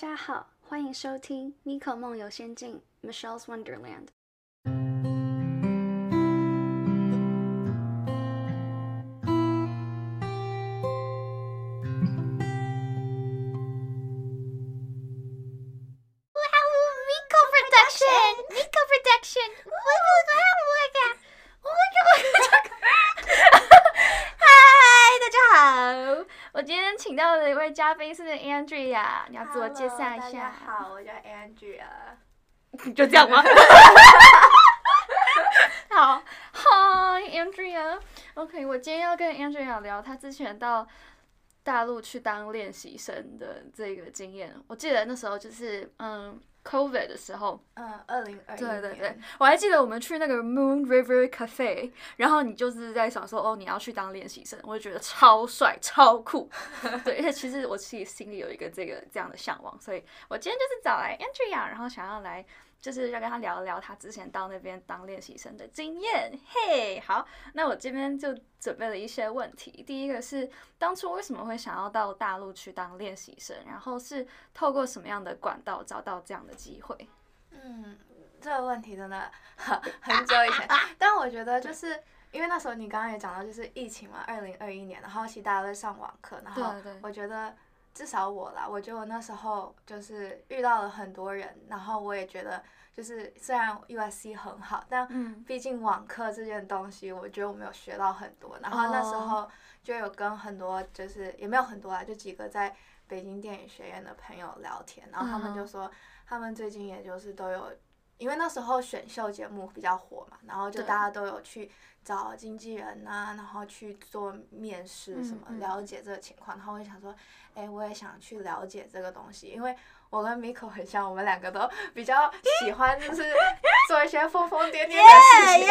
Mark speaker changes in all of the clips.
Speaker 1: 大家好，欢迎收听《妮可梦游仙境》（Michelle's Wonderland）。
Speaker 2: 你要自我介绍一
Speaker 3: Hello，大家
Speaker 2: 下。
Speaker 3: 好，我叫 Andrea。
Speaker 2: 就这样吗？好，Hi Andrea。OK，我今天要跟 Andrea 聊她之前到大陆去当练习生的这个经验。我记得那时候就是嗯，COVID 的时候，
Speaker 3: 嗯，二零二一
Speaker 2: 对对对，我还记得我们去那个 Moon River Cafe，然后你就是在想说，哦，你要去当练习生，我就觉得超帅、超酷。对，而且其实我自己心里有一个这个这样的向往，所以我今天就是找来 Andrea，然后想要来就是要跟他聊一聊他之前到那边当练习生的经验。嘿，好，那我这边就准备了一些问题。第一个是当初为什么会想要到大陆去当练习生，然后是透过什么样的管道找到这样的机会？
Speaker 3: 嗯，这个问题真的很 很久以前，但我觉得就是因为那时候你刚刚也讲到，就是疫情嘛，二零二一年，然后其实大家都在上网课，然后我觉得至少我啦，我觉得我那时候就是遇到了很多人，然后我也觉得就是虽然 USC 很好，但
Speaker 2: 嗯。
Speaker 3: 毕竟网课这件东西，我觉得我没有学到很多。然后那时
Speaker 2: 哦。
Speaker 3: 候就有跟很多，就是也没有很多啊，就几个在北京电影学院的朋友聊天，然后他们就
Speaker 2: 嗯
Speaker 3: 说，他们最近也就是都有，因为那时候选秀节目比较火嘛，然后就大家都有去找经纪人啊，然后去做面试什么，
Speaker 2: 嗯嗯
Speaker 3: 了解这个情况。然后我就想说，哎，我也想去了解这个东西，因为我跟 Miko 很像，我们两个都比较喜欢就是做一些疯疯癫癫的事情。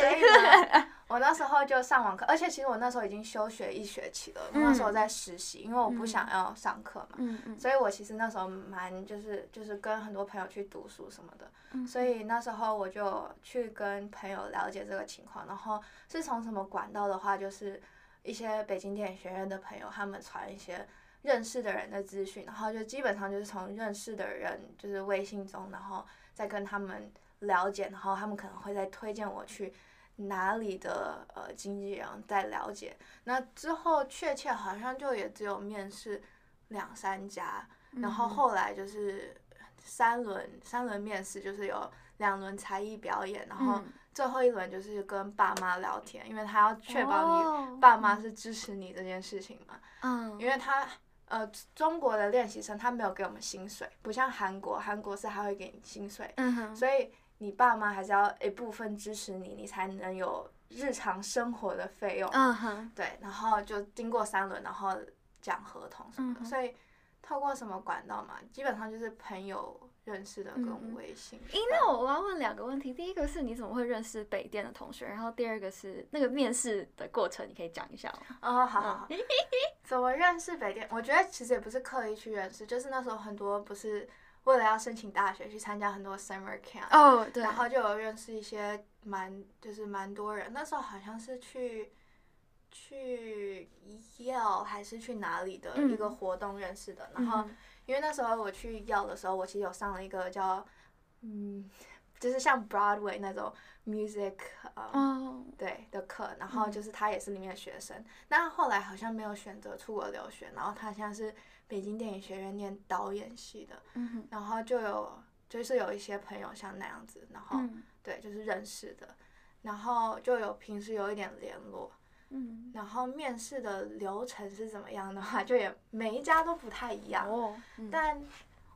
Speaker 3: 所以呢，我那时候就上网课，而且其实我那时候已经休学一学期了，我那时候在实习，因为我不想要上课嘛，所以我其实那时候蛮就是就是跟很多朋友去读书什么的，
Speaker 2: 嗯
Speaker 3: 所以那时候我就去跟朋友了解这个情况，然后是从什么管道的话，就是一些北京电影学院的朋友他们传一些。认识的人的资讯，然后就基本上就是从认识的人就是微信中，然后再跟他们了解，然后他们可能会再推荐我去哪里的呃经纪人在了解。那之后确切好像就也只有面试两三家，然后后来就是三轮三轮面试，就是有两轮才艺表演，然后
Speaker 2: 嗯。
Speaker 3: 最后一轮就是跟爸妈聊天，因为他要确保
Speaker 2: 哦。
Speaker 3: 你爸妈是支持你这件事情嘛。
Speaker 2: 嗯，
Speaker 3: 因为他呃中国的练习生他没有给我们薪水，不像韩国，韩国是还会给你薪水，
Speaker 2: 嗯哼，
Speaker 3: 所以你爸妈还是要一部分支持你，你才能有日常生活的费用。
Speaker 2: 嗯哼，
Speaker 3: 对，然后就经过三轮，然后讲合同什么的，
Speaker 2: 嗯
Speaker 3: 所以透过什么管道嘛，基本上就是朋友认识的跟微信。
Speaker 2: 诶，那我要问两个问题，第一个是你怎么会认识北电的同学，然后第二个是那个面试的过程，你可以讲一下吗？
Speaker 3: 哦，好好好，怎么认识北电？我觉得其实也不是刻意去认识，就是那时候很多不是为了要申请大学去参加很多 summer camp，、
Speaker 2: 哦，对，
Speaker 3: 然后就有认识一些蛮就是蛮多人。那时候好像是去去 Yale 还是去哪里的一个
Speaker 2: 嗯
Speaker 3: 活动认识的，然后
Speaker 2: 嗯。
Speaker 3: 因为那时候我去 Yale 的时候，我其实有上了一个叫嗯，就是像 Broadway 那种 music 呃、
Speaker 2: 哦，
Speaker 3: 对的课，然后
Speaker 2: 嗯。
Speaker 3: 就是他也是里面的学生，那后来好像没有选择出国留学，然后他现在是北京电影学院念导演系的，然后就有就是有一些朋友像那样子，然后、
Speaker 2: 嗯。
Speaker 3: 对就是认识的，然后就有平时有一点联络，
Speaker 2: 嗯，
Speaker 3: 然后面试的流程是怎么样的话，就也每一家都不太一样，但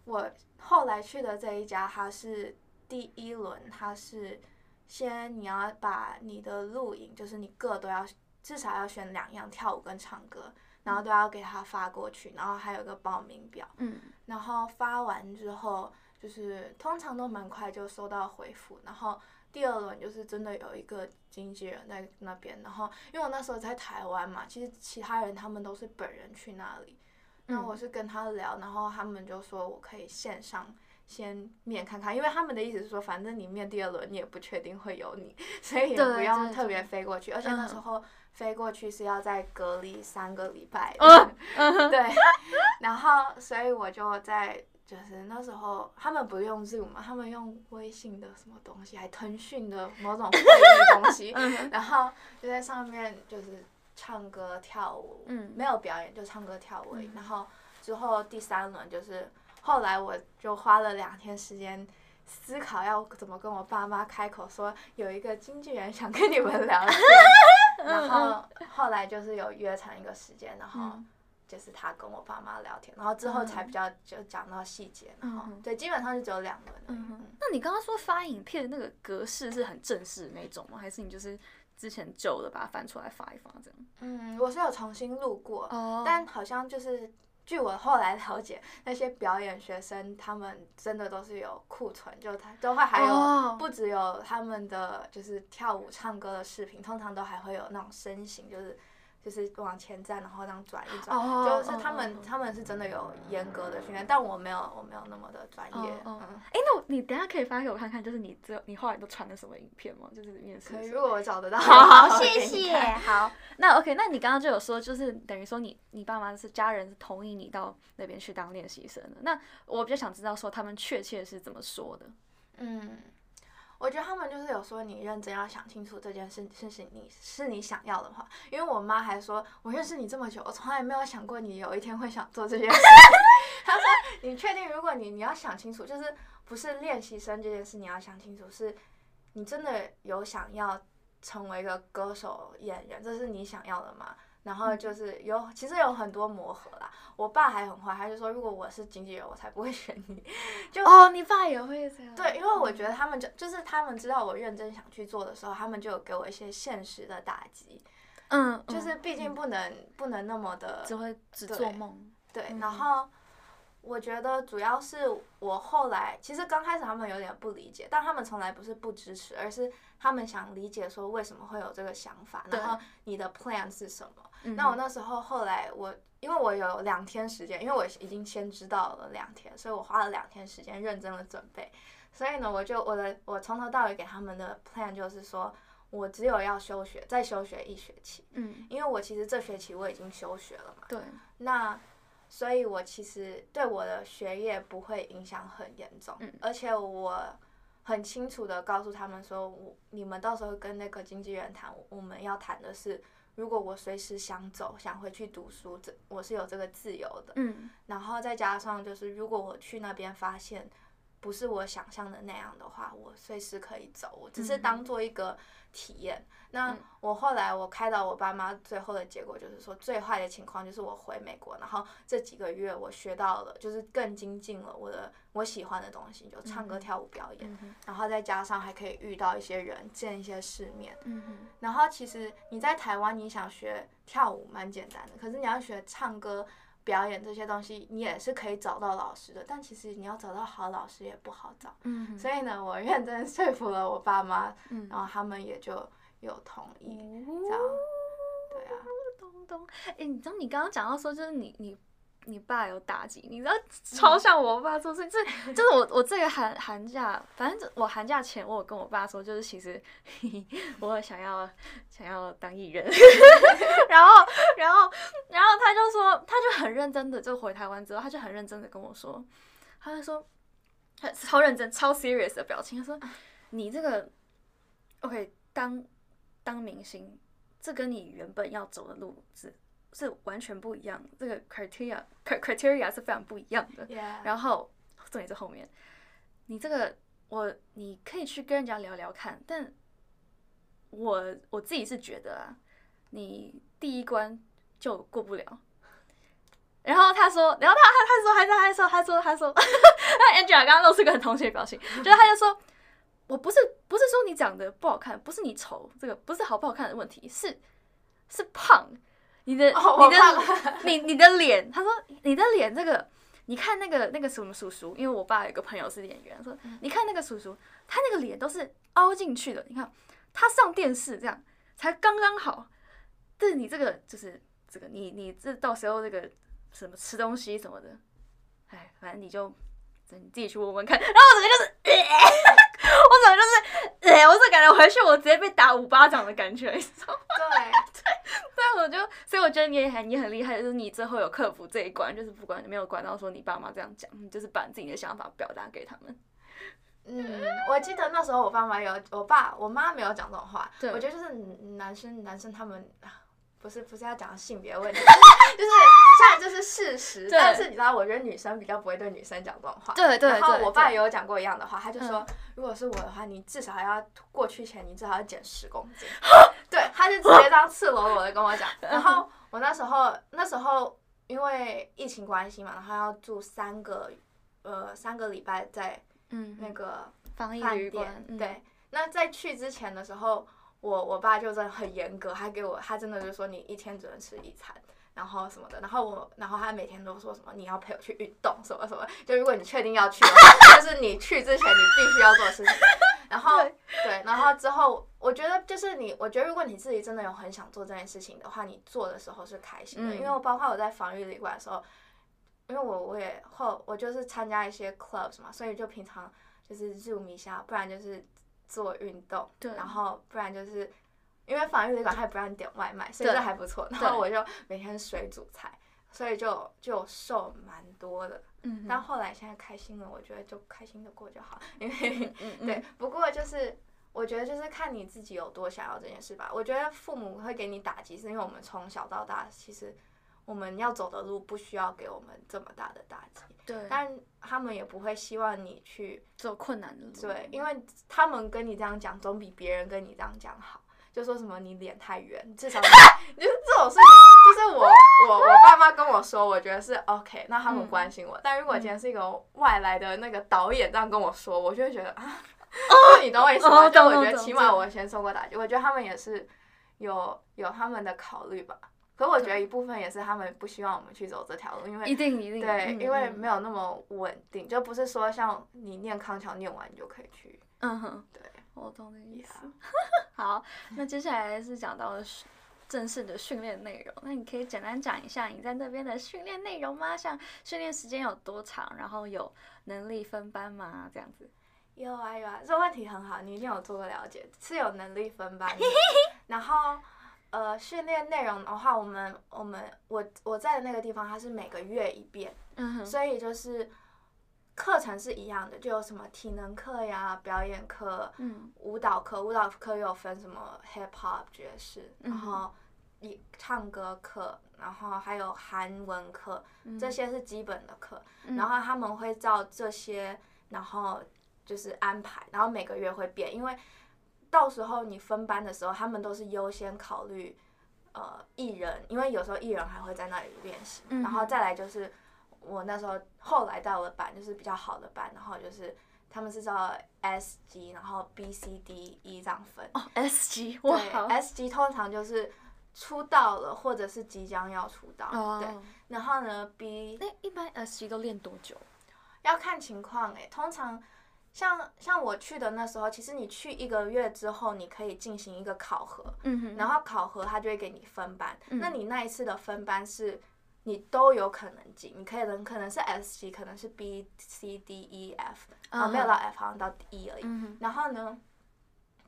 Speaker 3: 我后来去的这一家，它是第一轮，它是先你要把你的录影，就是你各都要至少要选两样，跳舞跟唱歌，然后都要给他发过去，然后还有一个报名表，
Speaker 2: 嗯。
Speaker 3: 然后发完之后，就是通常都蛮快就收到回复，然后第二轮就是真的有一个经纪人在那边，然后因为我那时候在台湾嘛，其实其他人他们都是本人去那里，那我是跟他聊，然后他们就说我可以线上先面看看，因为他们的意思是说，反正你面第二轮你也不确定会有你，所以也不用特别飞过去，而且那时
Speaker 2: 嗯
Speaker 3: 候飞过去是要再隔离三个礼拜的。
Speaker 2: 嗯
Speaker 3: 对，然后所以我就在就是那时候他们不用 Zoom 嘛，他们用微信的什么东西，还腾讯的某种会议东西，
Speaker 2: 嗯
Speaker 3: 然后就在上面就是唱歌跳舞，
Speaker 2: 嗯。
Speaker 3: 没有表演就唱歌跳舞而已，
Speaker 2: 嗯。
Speaker 3: 然后之后第三轮就是后来我就花了两天时间。思考要怎么跟我爸妈开口说有一个经纪人想跟你们聊天，然后后来就是有约成一个时间，然后
Speaker 2: 嗯
Speaker 3: 就是他跟我爸妈聊天，然后之后才比较就讲到细节，然后
Speaker 2: 嗯
Speaker 3: 对，基本上就只有两轮。
Speaker 2: 嗯那你刚刚说发影片的那个格式是很正式的那种吗？还是你就是之前旧的把它翻出来发一发这样？
Speaker 3: 嗯，我是有重新录过，
Speaker 2: 哦
Speaker 3: 但好像就是据我后来了解，那些表演学生他们真的都是有库存，就他都会还有、
Speaker 2: 哦。
Speaker 3: 不只有他们的就是跳舞唱歌的视频，通常都还会有那种身形，就是就是往前站，然后这样转一转，
Speaker 2: 哦
Speaker 3: 就是他们、他们是真的有严格的训练，但我没有我没有那么的专业。嗯，
Speaker 2: 哎、那我你等下可以发给我看看，就是你这你后来都传的什么影片吗？就是面试的
Speaker 3: 可以，如果我找得到，
Speaker 2: 好好，谢谢。好，那 OK，那你刚刚就有说，就是等于说你你爸妈是家人是同意你到那边去当练习生的。那我比较想知道说他们确切是怎么说的。
Speaker 3: 嗯，我觉得他们就是有说你认真要想清楚这件事事情你是你想要的话，因为我妈还说，我认识你这么久，我从来没有想过你有一天会想做这件事。她说，你确定如果你你要想清楚，就是不是练习生这件事，你要想清楚，是你真的有想要成为一个歌手演员，这是你想要的吗？然后就是有，其实有很多磨合啦。我爸还很坏，他就说，如果我是经纪人，我才不会 选你。就
Speaker 2: 哦，你爸也会这样？
Speaker 3: 对，因为我觉得他们就就是他们知道我认真想去做的时候，他们就有给我一些现实的打击，
Speaker 2: 嗯，嗯，
Speaker 3: 就是毕竟不能、不能那么的
Speaker 2: 只会只做梦。
Speaker 3: 对。
Speaker 2: 嗯
Speaker 3: 然后我觉得主要是我后来其实刚开始他们有点不理解，但他们从来不是不支持，而是他们想理解说为什么会有这个想法，然后你的 plan 是什么。
Speaker 2: 嗯
Speaker 3: 那我那时候后来我，因为我有两天时间，因为我已经先知道了两天，所以我花了两天时间认真的准备。所以呢，我就我的我从头到尾给他们的 plan 就是说，我只有要休学，再休学一学期，
Speaker 2: 嗯，
Speaker 3: 因为我其实这学期我已经休学了嘛。
Speaker 2: 对，
Speaker 3: 那所以，我其实对我的学业不会影响很严重，
Speaker 2: 嗯
Speaker 3: 而且我很清楚的告诉他们说，我你们到时候跟那个经纪人谈，我们要谈的是，如果我随时想走，想回去读书，这我是有这个自由的。
Speaker 2: 嗯
Speaker 3: 然后再加上就是，如果我去那边发现不是我想象的那样的话，我随时可以走，我只是
Speaker 2: 嗯
Speaker 3: 当做一个体验。那
Speaker 2: 嗯
Speaker 3: 我后来我开导我爸妈，最后的结果就是说，最坏的情况就是我回美国，然后这几个月我学到了，就是更精进了我的我喜欢的东西，就唱歌、
Speaker 2: 嗯
Speaker 3: 跳舞、表演，
Speaker 2: 嗯
Speaker 3: 然后再加上还可以遇到一些人，见一些世面。然后其实你在台湾，你想学跳舞蛮简单的，可是你要学唱歌、表演这些东西，你也是可以找到老师的。但其实你要找到好老师也不好找。
Speaker 2: 嗯，
Speaker 3: 所以呢，我认真说服了我爸妈，
Speaker 2: 嗯
Speaker 3: 然后他们也就有同意。
Speaker 2: 这
Speaker 3: 这样，对啊，
Speaker 2: 咚咚，哎、你知道你刚刚讲到说，就是你你你爸有打击，你知道超像我爸做事，这就是我我这个寒寒假，反正我寒假前我有跟我爸说，就是其实 我想要想要当艺人，然后然后然后他就说，他就很认真的，就回台湾之后，他就很认真的跟我说，他就说，他超认真超 serious 的表情，他说你这个 OK 当当明星。这跟你原本要走的路是是完全不一样，这个 criteria cri- criteria 是非常不一样的。然后重点在后面，你这个我你可以去跟人家聊聊看，但我我自己是觉得啊，你第一关就过不了。然后他说，然后他他他说，还是他说，他说他说，那 Angela 刚刚露出个很同情的表情，就是他就说，我不是不是说你长得不好看，不是你丑，这个不是好不好看的问题，是是胖，你的、
Speaker 3: 哦
Speaker 2: 你的你你的脸，他说你的脸这个，你看那个那个什么叔叔，因为我爸有个朋友是演员，说你看那个叔叔，他那个脸都是凹进去的，你看他上电视这样才刚刚好，但是你这个就是这个你你这到时候这个什么吃东西什么的，哎，反正你就你自己去问问看，然后我整个就是。我就是，哎、我是感觉回去我直接被打五巴掌的感觉，你知道吗？
Speaker 3: 对，
Speaker 2: 我就，所以我觉得你也很你很厉害，就是你最后有克服这一关，就是不管你没有管到说你爸妈这样讲，你就是把自己的想法表达给他们。
Speaker 3: 嗯，我记得那时候我爸妈有，我爸我妈没有讲这种话。
Speaker 2: 对
Speaker 3: 我觉得就是男生男生他们啊不是不是要讲性别问题，就是虽然这是事实，但是你知道，我觉得女生比较不会对女生讲这种话。
Speaker 2: 对对
Speaker 3: 然后我爸也有讲过一样的话，他就说
Speaker 2: 嗯，
Speaker 3: 如果是我的话，你至少要过去前，你至少要减十公斤。对，他就直接这样赤裸裸的跟我讲。然后我那时候那时候因为疫情关系嘛，然后要住三个呃三个礼拜在
Speaker 2: 嗯，
Speaker 3: 那个
Speaker 2: 防疫
Speaker 3: 饭
Speaker 2: 旅馆
Speaker 3: 店，，对。那在去之前的时候，我我爸就真的很严格，他给我他真的就说你一天只能吃一餐，然后什么的。然后我然后他每天都说什么你要陪我去运动什么什么，就如果你确定要去的话，就是你去之前你必须要做的事情。然后
Speaker 2: 对
Speaker 3: 对，然后之后我觉得就是你，我觉得如果你自己真的有很想做这件事情的话，你做的时候是开心的。
Speaker 2: 嗯
Speaker 3: 因为我包括我在防御旅馆的时候，因为我我也后我就是参加一些 clubs 嘛，所以就平常就是 zoom 一下，不然就是做运动，
Speaker 2: 对
Speaker 3: 然后不然就是因为防疫旅馆它也不让你点外卖，所以这还不错。然后我就每天水煮菜，所以就就瘦蛮多的。
Speaker 2: 嗯，
Speaker 3: 但后来现在开心了，我觉得就开心的过就好，因为
Speaker 2: 嗯嗯
Speaker 3: 对，不过就是我觉得就是看你自己有多想要这件事吧。我觉得父母会给你打击，是因为我们从小到大其实我们要走的路不需要给我们这么大的打击，
Speaker 2: 对，
Speaker 3: 但他们也不会希望你去
Speaker 2: 走困难的路，
Speaker 3: 对，因为他们跟你这样讲，总比别人跟你这样讲好。就说什么你脸太圆，至少你 就是这种事情，就是我我我爸妈跟我说，我觉得是 OK，那他们
Speaker 2: 嗯
Speaker 3: 关心我。但如果今天是一个外来的那个导演这样跟我说，我就会觉得啊，就你懂我意思吗？
Speaker 2: 哦
Speaker 3: 就我觉得起码我先受过打击，我觉得他们也是有有他们的考虑吧。可我觉得一部分也是他们不希望我们去走这条路，因为
Speaker 2: 一定一定，
Speaker 3: 对，
Speaker 2: 嗯
Speaker 3: 因为
Speaker 2: 嗯
Speaker 3: 没有那么稳定，就不是说像你念康桥念完你就可以去。
Speaker 2: 嗯哼，
Speaker 3: 对，
Speaker 2: 我懂你的意思。好，那接下来是讲到训正式的训练内容，那你可以简单讲一下你在那边的训练内容吗？像训练时间有多长，然后有能力分班吗？这样子。
Speaker 3: 有啊有啊，这个问题很好，你一定有做过了解，是有能力分班的。然后呃，训练内容的话，我们我们我我在的那个地方，它是每个月一遍，
Speaker 2: 嗯哼，
Speaker 3: 所以就是课程是一样的，就有什么体能课呀、表演课、
Speaker 2: 嗯。
Speaker 3: 舞蹈课，舞蹈课又有分什么 hip hop 爵士，然后一唱歌课，然后还有韩文课，
Speaker 2: 嗯。
Speaker 3: 这些是基本的课。
Speaker 2: 嗯。
Speaker 3: 然后他们会照这些，然后就是安排，然后每个月会变，因为到时候你分班的时候，他们都是优先考虑呃艺人，因为有时候艺人还会在那里练习，
Speaker 2: 嗯
Speaker 3: 然后再来就是我那时候后来到的班就是比较好的班，然后就是他们是照 S 级，然后 B、C、D、E 这样分。
Speaker 2: 哦，S 级哇，
Speaker 3: 对，S 级通常就是出道了，或者是即将要出道。对，
Speaker 2: 哦，
Speaker 3: 然后呢，B
Speaker 2: 那一般 S 级都练多久？
Speaker 3: 要看情况诶，通常像像我去的那时候，其实你去一个月之后，你可以进行一个考核，
Speaker 2: 嗯哼，
Speaker 3: 然后考核他就会给你分班。
Speaker 2: 嗯
Speaker 3: 那你那一次的分班是，你都有可能进，你可以能可能是 S 级，可能是 B、C、D、E、F，啊、没有到 F，好像到 E 而已。然后呢，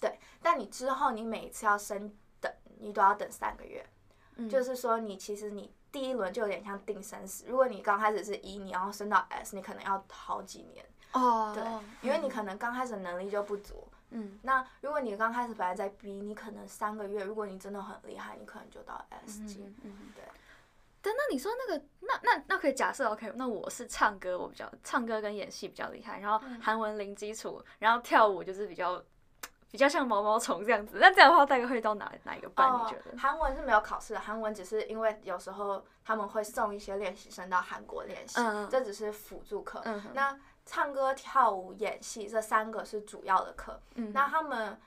Speaker 3: 对，但你之后你每一次要升等，你都要等三个月。
Speaker 2: 嗯
Speaker 3: 就是说，你其实你第一轮就有点像定生死。如果你刚开始是一，你要升到 S，你可能要好几年，
Speaker 2: 哦，
Speaker 3: 对，因为你可能刚开始能力就不足。
Speaker 2: 嗯
Speaker 3: 那如果你刚开始本来在 B，你可能三个月，如果你真的很厉害，你可能就到 S 级。
Speaker 2: 嗯嗯嗯
Speaker 3: 对。
Speaker 2: 但那你说那个，那那那可以假设 OK，那我是唱歌，我比较唱歌跟演戏比较厉害，然后
Speaker 3: 嗯
Speaker 2: 韩文零基础，然后跳舞就是比较比较像毛毛虫这样子。那这样的话，大概会到哪哪一个班？你觉得？
Speaker 3: 哦韩文是没有考试的，韩文只是因为有时候他们会送一些练习生到韩国练习，这只是辅助课。
Speaker 2: 嗯
Speaker 3: 那唱歌、跳舞、演戏这三个是主要的课。
Speaker 2: 嗯
Speaker 3: 那他们，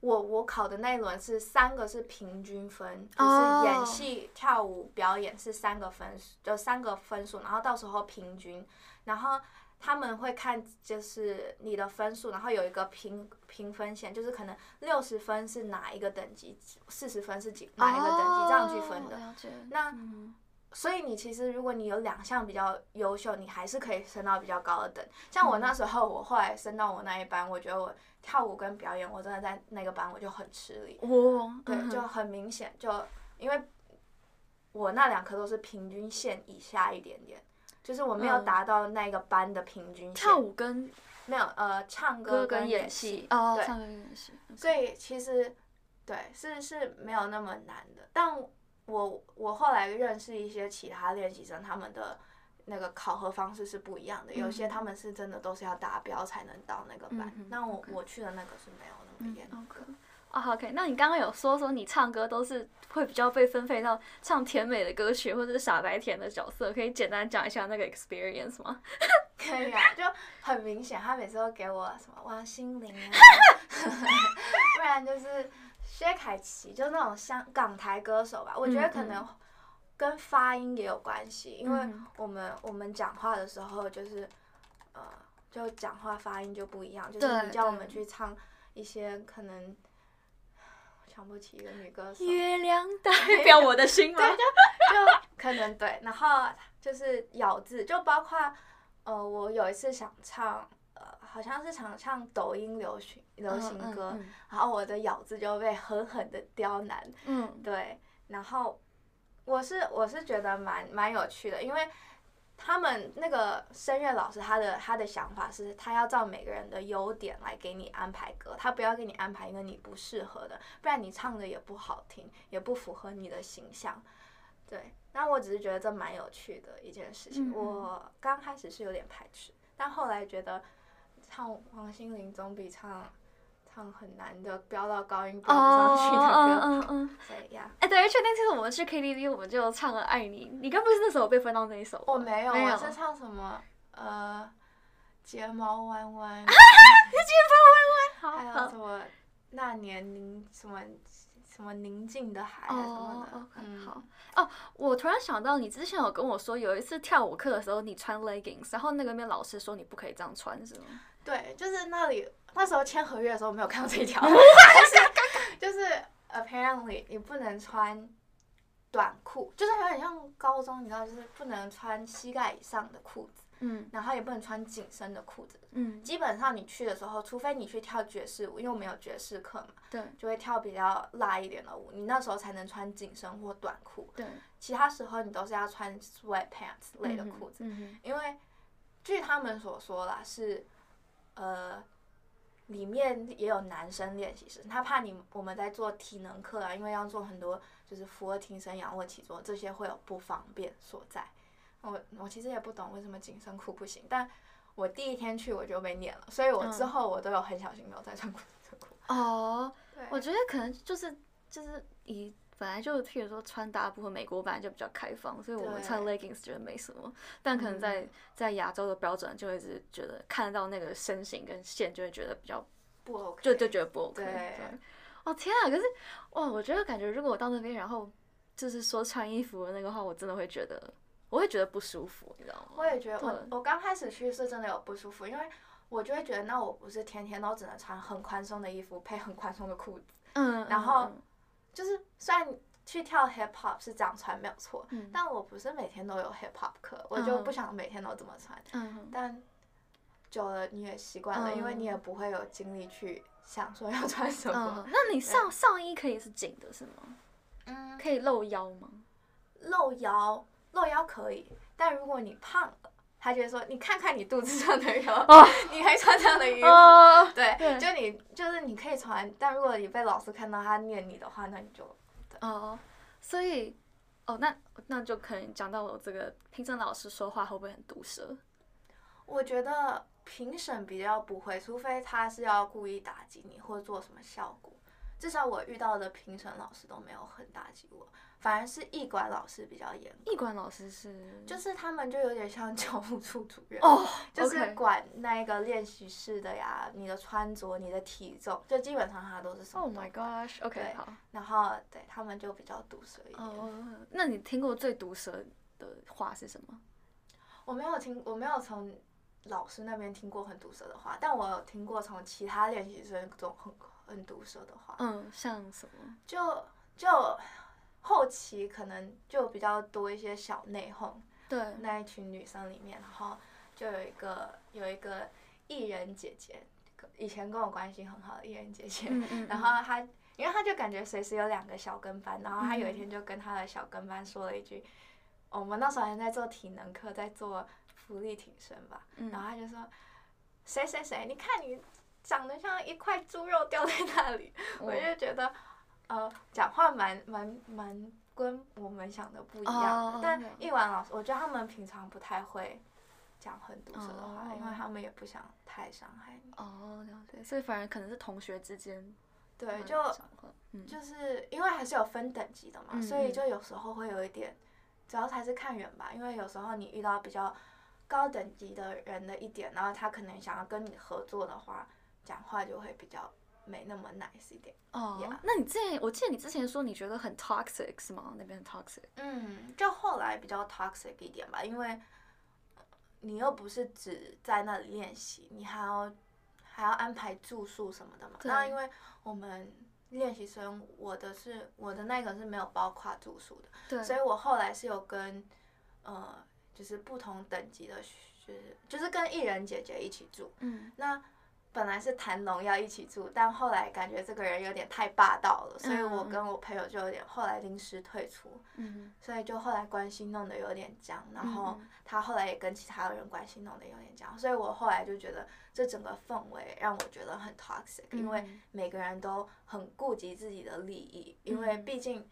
Speaker 3: 我我考的那一轮是三个是平均分，就
Speaker 2: 哦
Speaker 3: 是演戏、跳舞、表演是三个分数，就三个分数，然后到时候平均，然后他们会看就是你的分数，然后有一个评评分线，就是可能六十分是哪一个等级，四十分是几哪一个等级，这样去分的。那
Speaker 2: 嗯
Speaker 3: 所以你其实如果你有两项比较优秀，你还是可以升到比较高的等。像我那时候，我后来升到我那一班，我觉得我跳舞跟表演，我真的在那个班我就很吃力。
Speaker 2: 哇，
Speaker 3: 对，就很明显，就因为我那两科都是平均线以下一点点，就是我没有
Speaker 2: 嗯
Speaker 3: 达到那个班的平均线。
Speaker 2: 跳舞跟
Speaker 3: 没有呃，唱
Speaker 2: 歌
Speaker 3: 跟
Speaker 2: 跟演
Speaker 3: 戏
Speaker 2: 哦，
Speaker 3: 对
Speaker 2: 唱歌跟演戏，
Speaker 3: 所以其实对是是没有那么难的，但我我后来认识一些其他练习生，他们的那个考核方式是不一样的，有些
Speaker 2: 嗯
Speaker 3: 他们是真的都是要达标才能到那个班，
Speaker 2: 嗯
Speaker 3: 那我我去的那个是没有那么严
Speaker 2: 嗯
Speaker 3: 格。
Speaker 2: 哦好，OK，那你刚刚有说说你唱歌都是会比较被分配到唱甜美的歌曲或者是傻白甜的角色，可以简单讲一下那个 experience 吗？
Speaker 3: 可以啊，就很明显，他每次都给我什么王心凌啊，不然就是薛凯琪，就那种香港台歌手吧。我觉得可能跟发音也有关系，因为
Speaker 2: 嗯
Speaker 3: 我们我们讲话的时候就是呃，就讲话发音就不一样，就是你叫我们去唱一些可能想不起一个女歌手，
Speaker 2: 月 亮代表我的心吗？
Speaker 3: 就可能对，然后就是咬字，就包括呃，我有一次想唱呃，好像是想唱抖音流行流行歌，
Speaker 2: 嗯
Speaker 3: 然后我的咬字就被狠狠的刁难，
Speaker 2: 嗯嗯
Speaker 3: 对，然后我是我是觉得蛮蛮有趣的，因为他们那个声乐老师他的他的想法是，他要照每个人的优点来给你安排歌，他不要给你安排一个你不适合的，不然你唱的也不好听，也不符合你的形象。对，那我只是觉得这蛮有趣的一件事情。我刚开始是有点排斥，但后来觉得唱王心凌总比唱唱很难的飙到高音飙不上去的
Speaker 2: 哦
Speaker 3: 歌
Speaker 2: 嗯嗯
Speaker 3: 好。
Speaker 2: 嗯。
Speaker 3: 所以呀，
Speaker 2: 哎，对，而且那次我们去 KTV，我们就唱了《爱你》，你该不是那时候被分到那一首？
Speaker 3: 我没有，我是唱什么呃，睫毛弯弯，
Speaker 2: 好
Speaker 3: 还有
Speaker 2: 好
Speaker 3: 什么那年宁什么什么宁静的海啊什么
Speaker 2: 哦
Speaker 3: 的
Speaker 2: ，，OK，
Speaker 3: 嗯，
Speaker 2: 好。哦，我突然想到，你之前有跟我说，有一次跳舞课的时候，你穿 leggings，然后那个面老师说你不可以这样穿，是吗？
Speaker 3: 对，就是那里那时候签合约的时候没有看到这一条，就是 apparently 你不能穿短裤，就是有点像高中，你知道，就是不能穿膝盖以上的裤子，
Speaker 2: 嗯
Speaker 3: 然后也不能穿紧身的裤子。
Speaker 2: 嗯，
Speaker 3: 基本上你去的时候，除非你去跳爵士舞，因为我们有爵士课嘛，
Speaker 2: 对
Speaker 3: 就会跳比较辣一点的舞，你那时候才能穿紧身或短裤。
Speaker 2: 对，
Speaker 3: 其他时候你都是要穿 sweatpants 类的裤子，因为据他们所说啦，是呃里面也有男生练习生，他怕你我们在做体能课啊，因为要做很多就是俯卧挺身、仰卧起坐这些会有不方便所在。我我其实也不懂为什么紧身裤不行，但我第一天去我就被撵了，所以我之
Speaker 2: 嗯
Speaker 3: 后我都有很小心没有再穿过紧身裤。
Speaker 2: 哦，
Speaker 3: 对，
Speaker 2: 我觉得可能就是就是以本来就譬如说穿搭部分，美国本来就比较开放，所以我们穿 leggings 觉得没什么，但可能在、
Speaker 3: 嗯
Speaker 2: 在亚洲的标准就会是觉得看得到那个身形跟线，就会觉得比较
Speaker 3: 不 OK，
Speaker 2: 就就觉得不 OK。
Speaker 3: 对
Speaker 2: 哦天啊！可是哇，我觉得感觉如果我到那边，然后就是说穿衣服的那个话，我真的会觉得，我会觉得不舒服，你知道吗？
Speaker 3: 我也觉得我
Speaker 2: 对
Speaker 3: 我刚开始去是真的有不舒服，因为我就会觉得那我不是天天都只能穿很宽松的衣服配很宽松的裤子，
Speaker 2: 嗯，
Speaker 3: 然后
Speaker 2: 嗯
Speaker 3: 就是虽然去跳 hip hop 是这样穿没有错，
Speaker 2: 嗯
Speaker 3: 但我不是每天都有 hip hop 课，我就
Speaker 2: 嗯
Speaker 3: 不想每天都这么穿，
Speaker 2: 嗯嗯
Speaker 3: 但久了你也习惯了，因为你也不会有精力去想说要穿什么，
Speaker 2: 嗯，那你上上衣可以是紧的是吗？
Speaker 3: 嗯，
Speaker 2: 可以露腰吗？
Speaker 3: 露腰露腰可以，但如果你胖了。他就会说：“你看看你肚子上的肉，你还穿这样的衣服。对就你就是你可以穿，但如果你被老师看到他念你的话，那你就
Speaker 2: 哦，所以哦，那那就可能讲到我这个评审老师说话会不会很毒舌？
Speaker 3: 我觉得评审比较不会，除非他是要故意打击你或做什么效果。至少我遇到的评审老师都没有很打击我，反而是艺管老师比较严，
Speaker 2: 艺管老师是
Speaker 3: 就是他们就有点像教务处主任，
Speaker 2: 哦，
Speaker 3: 就是管那个练习室的呀，你的穿着、你的体重，就基本上他都是什么
Speaker 2: Oh
Speaker 3: 都
Speaker 2: my gosh，OK，、
Speaker 3: 对
Speaker 2: 好。
Speaker 3: 然后对他们就比较毒舌一点。
Speaker 2: 哦，那你听过最毒舌的话是什么？
Speaker 3: 我没有听，我没有从老师那边听过很毒舌的话，但我有听过从其他练习生中很很毒舌的话。
Speaker 2: 嗯，像什么？
Speaker 3: 就就后期可能就比较多一些小内讧，
Speaker 2: 对，
Speaker 3: 那一群女生里面，然后就有一个有一个艺人姐姐，以前跟我关系很好的艺人姐姐，
Speaker 2: 嗯嗯，
Speaker 3: 然后她因为她就感觉随时有两个小跟班，然后她有一天就跟她的小跟班说了一句，我们那时候还在做体能课，在做浮力挺身吧，
Speaker 2: 嗯。
Speaker 3: 然后她就说，谁谁谁，你看你长得像一块猪肉掉在那里，我就觉得，呃，讲话蛮蛮蛮跟我们想的不一样但一完老师，我觉得他们平常不太会讲很毒舌的话，
Speaker 2: 哦
Speaker 3: 因为他们也不想太伤害你。
Speaker 2: 哦，了解，所以反而可能是同学之间
Speaker 3: 对，
Speaker 2: 嗯
Speaker 3: 就
Speaker 2: 嗯。
Speaker 3: 就是因为还是有分等级的嘛，
Speaker 2: 嗯
Speaker 3: 所以
Speaker 2: 嗯。
Speaker 3: 就有时候会有一点，主要还是看人吧。因为有时候你遇到比较高等级的人的一点，然后他可能想要跟你合作的话，讲话就会比较没那么 nice 一点。
Speaker 2: 哦那你之前我记得你之前说你觉得很 toxic 是吗？那边很 toxic。
Speaker 3: 嗯，就后来比较 toxic 一点吧，因为呃你又不是只在那里练习，你还要还要安排住宿什么的嘛。那因为我们练习生，我的是我的那个是没有包括住宿的，
Speaker 2: 对，
Speaker 3: 所以我后来是有跟呃就是不同等级的，就是就是跟艺人姐姐一起住。
Speaker 2: 嗯
Speaker 3: 那本来是谭龙要一起住，但后来感觉这个人有点太霸道了，所以我
Speaker 2: 嗯。
Speaker 3: 跟我朋友就有点后来临时退出。
Speaker 2: 嗯。
Speaker 3: 所以就后来关系弄得有点僵，然后
Speaker 2: 嗯
Speaker 3: 他后来也跟其他人关系弄得有点僵，所以我后来就觉得这整个氛围让我觉得很 toxic，、因为
Speaker 2: 嗯。
Speaker 3: 每个人都很顾及自己的利益，因为
Speaker 2: 嗯。
Speaker 3: 毕竟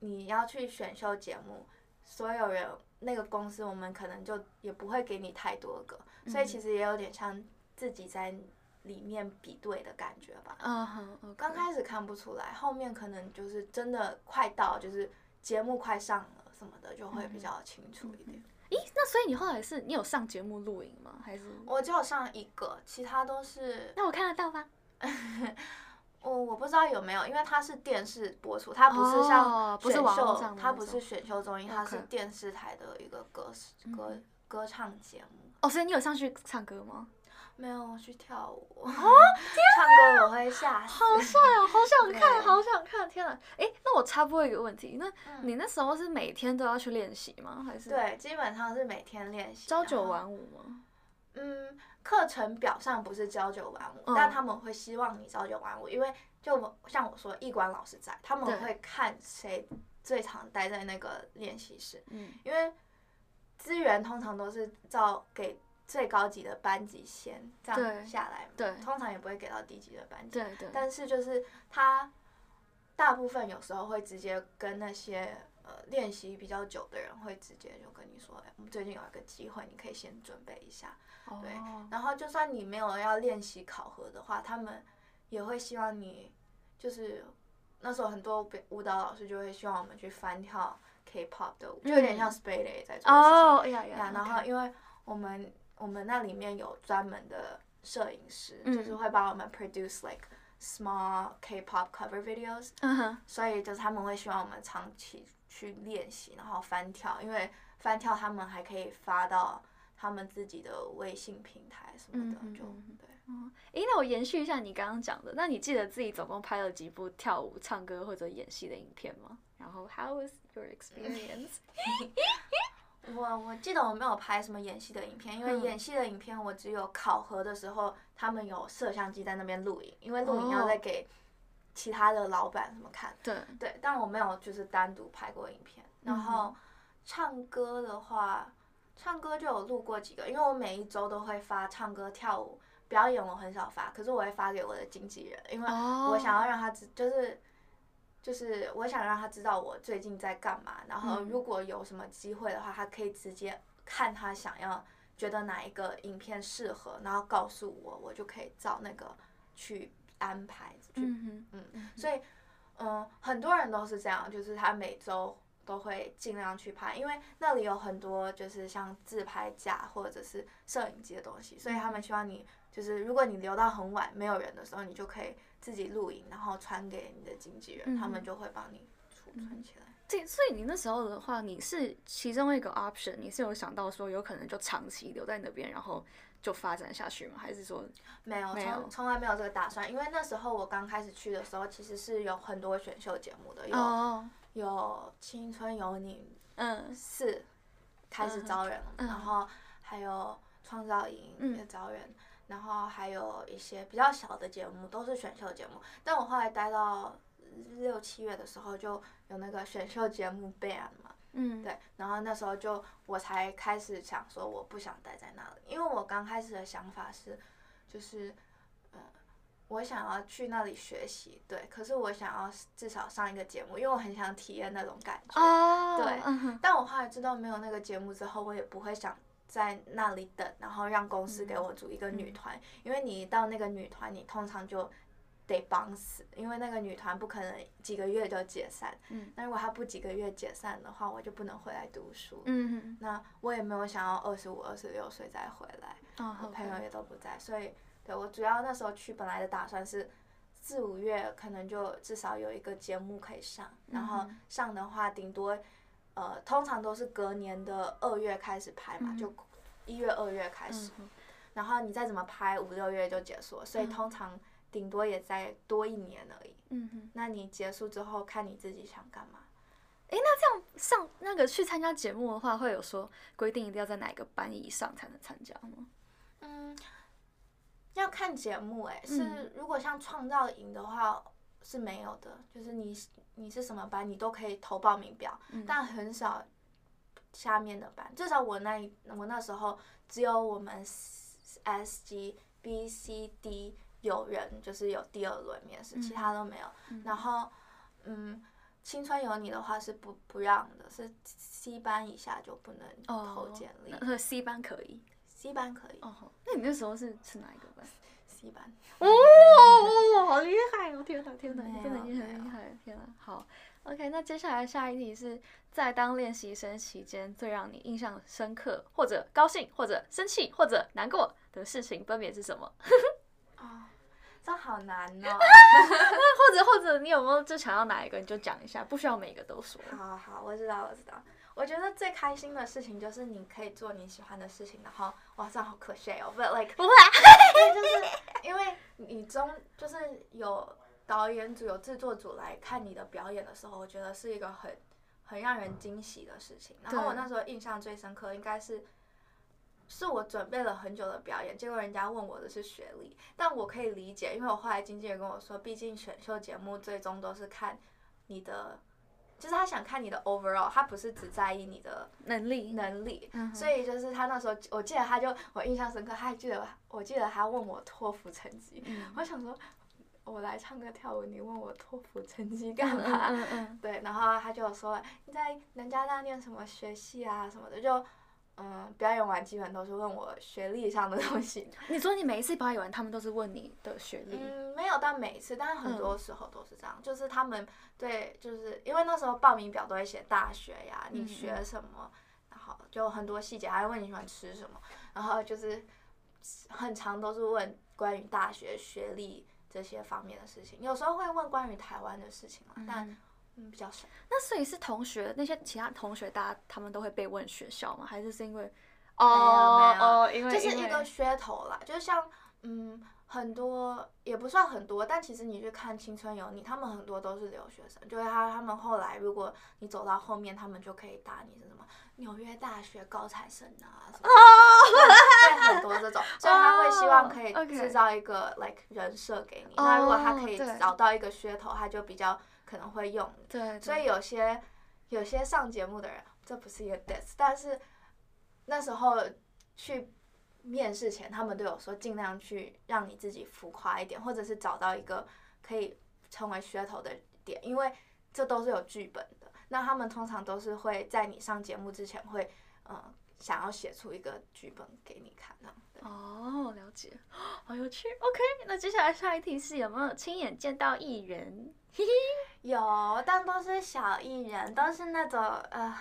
Speaker 3: 你要去选秀节目，所有人那个公司我们可能就也不会给你太多个，所以其实也有点像自己在里面比对的感觉吧。
Speaker 2: 嗯哼
Speaker 3: 刚开始看不出来，后面可能就是真的快到，就是节目快上了什么的，就会比较清楚一点。
Speaker 2: 咦，那所以你后来是你有上节目录影吗？还是？
Speaker 3: 我只有上一个，其他都是
Speaker 2: 那我看得到吗？
Speaker 3: 我我不知道有没有，因为它是电视播出，它不是像
Speaker 2: 哦不是
Speaker 3: 选秀，它不是选秀综艺，它是电视台的一个歌歌
Speaker 2: 嗯
Speaker 3: 歌唱节目。
Speaker 2: 哦，所以你有上去唱歌吗？
Speaker 3: 没有我去跳舞，唱歌我会吓死。
Speaker 2: 好帅哦，好想看，好想看！天哪，哎，那我插播一个问题，那
Speaker 3: 嗯
Speaker 2: 你那时候是每天都要去练习吗？还是
Speaker 3: 对，基本上是每天练习。
Speaker 2: 朝九晚五吗？
Speaker 3: 嗯，课程表上不是朝九晚五，
Speaker 2: 嗯
Speaker 3: 但他们会希望你朝九晚五，因为就像我说，艺管老师在，他们会看谁最常待在那个练习室，
Speaker 2: 嗯
Speaker 3: 因为资源通常都是照给最高级的班级先这样下来嘛，
Speaker 2: 对
Speaker 3: 通常也不会给到低级的班级，
Speaker 2: 对对，
Speaker 3: 但是就是他大部分有时候会直接跟那些呃练习比较久的人会直接就跟你说，哎、我们最近有一个机会，你可以先准备一下。对
Speaker 2: 哦
Speaker 3: 然后就算你没有要练习考核的话，他们也会希望你就是那时候很多舞舞蹈老师就会希望我们去翻跳 K-pop 的舞，就有点像 Spade A 在做的事情。
Speaker 2: 哦呀
Speaker 3: 呀，
Speaker 2: 呀，
Speaker 3: 然后因为我们我们那里面有专门的摄影师，
Speaker 2: 嗯
Speaker 3: 就是会帮我们 produce like small K-pop cover videos，所以就是他们会希望我们长期去练习，然后翻跳，因为翻跳他们还可以发到他们自己的微信平台什么的，就对。
Speaker 2: 诶，那我延续一下你刚刚讲的，那你记得自己总共拍了几部跳舞、唱歌或者演戏的影片吗？然后 How was your experience？
Speaker 3: 我我记得我没有拍什么演戏的影片，因为
Speaker 2: 嗯
Speaker 3: 演戏的影片我只有考核的时候，他们有摄像机在那边录影，因为录影要
Speaker 2: 哦
Speaker 3: 再给其他的老板什么看。
Speaker 2: 对，
Speaker 3: 对，但我没有就是单独拍过影片。然
Speaker 2: 嗯
Speaker 3: 后唱歌的话，唱歌就有录过几个，因为我每一周都会发唱歌、跳舞、表演，我很少发，可是我会发给我的经纪人，因为
Speaker 2: 哦
Speaker 3: 我想要让他知，就是就是我想让他知道我最近在干嘛，然后
Speaker 2: 嗯。
Speaker 3: 如果有什么机会的话，他可以直接看他想要觉得哪一个影片适合，然后告诉我，我就可以照那个去安排去
Speaker 2: 嗯，
Speaker 3: 嗯，所以，嗯，很多人都是这样，就是他每周都会尽量去拍，因为那里有很多就是像自拍架或者是摄影机的东西，所以他们希望你就是如果你留到很晚没有人的时候，你就可以自己录影，然后传给你的经纪人，他们
Speaker 2: 嗯
Speaker 3: 就会帮你储存起来。
Speaker 2: 这所以你那时候的话，你是其中一个 option，你是有想到说有可能就长期留在那边，然后就发展下去吗？还是说，
Speaker 3: 没有，从从来没有这个打算，因为那时候我刚开始去的时候，其实是有很多选秀节目的，有、
Speaker 2: 哦，
Speaker 3: 有青春有你
Speaker 2: 嗯。
Speaker 3: 是开始招人了，
Speaker 2: 嗯。
Speaker 3: 然后还有创造营
Speaker 2: 嗯。
Speaker 3: 也招人，然后还有一些比较小的节目，都是选秀节目。但我后来待到六七月的时候，就有那个选秀节目 ban 嘛，
Speaker 2: 嗯，
Speaker 3: 对，然后那时候就我才开始想说，我不想待在那里，因为我刚开始的想法是，就是，嗯，我想要去那里学习，对，可是我想要至少上一个节目，因为我很想体验那种感觉。
Speaker 2: 哦，
Speaker 3: 对
Speaker 2: 嗯，
Speaker 3: 但我后来知道没有那个节目之后，我也不会想在那里等，然后让公司给我组一个女团，因为你一到那个女团，你通常就得绑死，因为那个女团不可能几个月就解散。
Speaker 2: 嗯，
Speaker 3: 那如果她不几个月解散的话，我就不能回来读书。
Speaker 2: 嗯。
Speaker 3: 那我也没有想要二十五、二十六岁再回来，我朋友也都不在，所以对我主要那时候去本来的打算是四五月可能就至少有一个节目可以上，然后
Speaker 2: 嗯
Speaker 3: 上的话顶多呃通常都是隔年的二月开始拍嘛，
Speaker 2: 嗯
Speaker 3: 就一月、二月开始，
Speaker 2: 嗯
Speaker 3: 然后你再怎么拍五六月就结束了，所以
Speaker 2: 嗯
Speaker 3: 通常顶多也再多一年而已。
Speaker 2: 嗯哼，
Speaker 3: 那你结束之后看你自己想干嘛那这样。
Speaker 2: 上那个去参加节目的话，会有说规定一定要在哪一个班以上才能参加吗？
Speaker 3: 嗯，要看节目哎、
Speaker 2: 嗯
Speaker 3: 是如果像创造营的话是没有的，就是你你是什么班，你都可以投报名表，
Speaker 2: 嗯
Speaker 3: 但很少下面的班。至少我那一我那时候只有我们 S G B C D 有人就是有第二轮面试，其
Speaker 2: 嗯
Speaker 3: 他都没有。然后嗯。青春有你的话是不不让的，是 C 班以下就不能投
Speaker 2: 哦
Speaker 3: 简历、
Speaker 2: 那 C 班可以。
Speaker 3: c 班可以、
Speaker 2: 哦，那你那时候是是哪一个班？
Speaker 3: C 班。
Speaker 2: 哦，好厉害哦！天哪，天哪，你
Speaker 3: 没
Speaker 2: 真的已经
Speaker 3: 有没有
Speaker 2: 很厉害！天哪，好，OK，那接下来下一题是在当练习生期间最让你印象深刻，或者高兴，或者生气，或者难过的事情分别是什么？
Speaker 3: 哦，这好难哦。
Speaker 2: 或者或者你有没有就想要哪一个你就讲一下，不需要每个都说。
Speaker 3: 好好，我知道，我知道。我觉得最开心的事情就是你可以做你喜欢的事情，然后哇，这样好可惜哦，but like
Speaker 2: 不会啊，
Speaker 3: 就是因为你中就是有导演组、有制作组来看你的表演的时候，我觉得是一个很很让人惊喜的事情。然后我那时候印象最深刻应该是。是我准备了很久的表演，结果人家问我的是学历，但我可以理解，因为我后来经纪人跟我说，毕竟选秀节目最终都是看你的，就是他想看你的 overall，他不是只在意你的
Speaker 2: 能力，
Speaker 3: 能力，
Speaker 2: 嗯
Speaker 3: 所以就是他那时候，我记得他就我印象深刻，他还记得我记得他问我托福成绩，
Speaker 2: 嗯。
Speaker 3: 我想说，我来唱歌跳舞，你问我托福成绩干嘛？对，然后他就说你在南加大念什么学系啊什么的，就嗯表演完基本都是问我学历上的东西，
Speaker 2: 你说你每一次表演完，他们都是问你的学历，
Speaker 3: 嗯没有到每一次，但是很
Speaker 2: 嗯。
Speaker 3: 多时候都是这样，就是他们对，就是因为那时候报名表都会写大学呀，你
Speaker 2: 嗯
Speaker 3: 学什么，然后就很多细节，还会问你喜欢吃什么，然后就是很长都是问关于大学学历这些方面的事情，有时候会问关于台湾的事情嘛，但比较少。
Speaker 2: 那所以是同学那些其他同学，大家他们都会被问学校吗？还是是因为？哦
Speaker 3: 没有
Speaker 2: 哦，因为
Speaker 3: 就是一个噱头啦，就像嗯很多也不算很多，但其实你去看《青春有你》，他们很多都是留学生，就是他他们后来如果你走到后面，他们就可以打你是什么纽约大学高材生啊什么的，对，会很多这种，所以他会希望可以制造一个 like 人设给你。那如果他可以找到一个噱头，他就比较可能会用你。
Speaker 2: 对，
Speaker 3: 所以有些有些上节目的人，这不是一个 diss，但是那时候去面试前，他们都有说尽量去让你自己浮夸一点，或者是找到一个可以成为噱头的点，因为这都是有剧本的。那他们通常都是会在你上节目之前会，嗯、想要写出一个剧本给你看，
Speaker 2: 哦，了解，好有趣。OK，那接下来下一题是有没有亲眼见到艺人？
Speaker 3: 有，但都是小艺人，都是那种呃，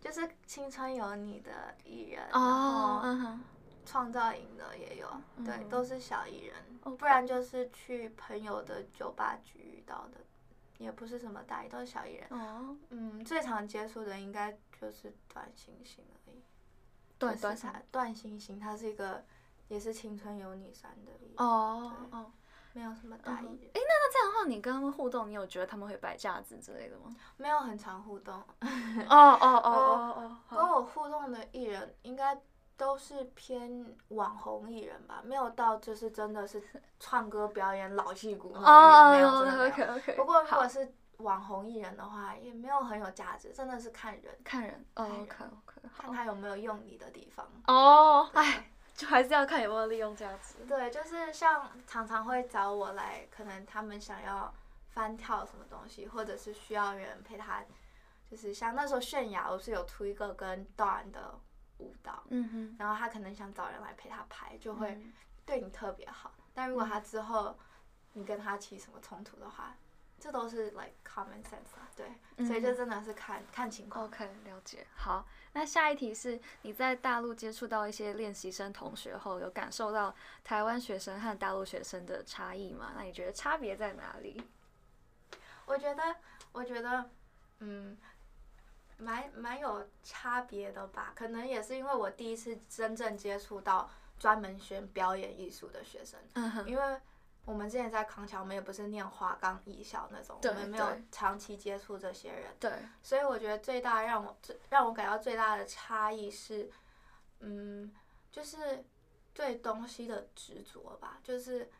Speaker 3: 就是青春有你的艺人，然后
Speaker 2: 嗯哼，
Speaker 3: 创造营的也有，对，
Speaker 2: 嗯
Speaker 3: 都是小艺人，
Speaker 2: 哦
Speaker 3: 不然就是去朋友的酒吧局遇到的，也不是什么大艺，都是小艺人。
Speaker 2: 哦，
Speaker 3: 嗯，最常接触的应该就是段星星而已。就是
Speaker 2: 短短什么
Speaker 3: 他？段星星，他是一个也是青春有你三的艺人，
Speaker 2: 哦哦，
Speaker 3: 没有什么大艺人，
Speaker 2: 哎，那这样的话，你跟他们互动，你有觉得他们会摆架子之类的吗？
Speaker 3: 没有很常互动。
Speaker 2: 哦哦哦哦哦，
Speaker 3: 跟我互动的艺人应该都是偏网红艺人吧，没有到就是真的是唱歌表演老戏骨那种
Speaker 2: 哦
Speaker 3: 也没有。不过如果是网红艺人的话，也没有很有价值，真的是看人，
Speaker 2: 看人哦
Speaker 3: 看人
Speaker 2: ，OK OK，
Speaker 3: 看他有没有用你的地方。
Speaker 2: 哦，
Speaker 3: 对
Speaker 2: 哎，就还是要看有没有利用价值。
Speaker 3: 对，就是像常常会找我来，可能他们想要翻跳什么东西，或者是需要人陪他，就是像那时候泫雅，我是有出一个跟 Dawn 的舞蹈，
Speaker 2: 嗯哼，
Speaker 3: 然后他可能想找人来陪他拍，就会
Speaker 2: 嗯
Speaker 3: 对你特别好。但如果他之后你跟他起什么冲突的话，这都是 like common sense 啊，对，所以就
Speaker 2: 嗯
Speaker 3: 真的是看看情况。
Speaker 2: OK，了解。好，那下一题是你在大陆接触到一些练习生同学后，有感受到台湾学生和大陆学生的差异吗？那你觉得差别在哪里？
Speaker 3: 我觉得，我觉得，嗯，蛮蛮有差别的吧。可能也是因为我第一次真正接触到专门学表演艺术的学生，
Speaker 2: 嗯，
Speaker 3: 因为我们之前在康桥，我们也不是念华冈艺校那种，我们没有长期接触这些人，
Speaker 2: 对，
Speaker 3: 所以我觉得最大让我最让我感到最大的差异是，嗯，就是对东西的执着吧，就是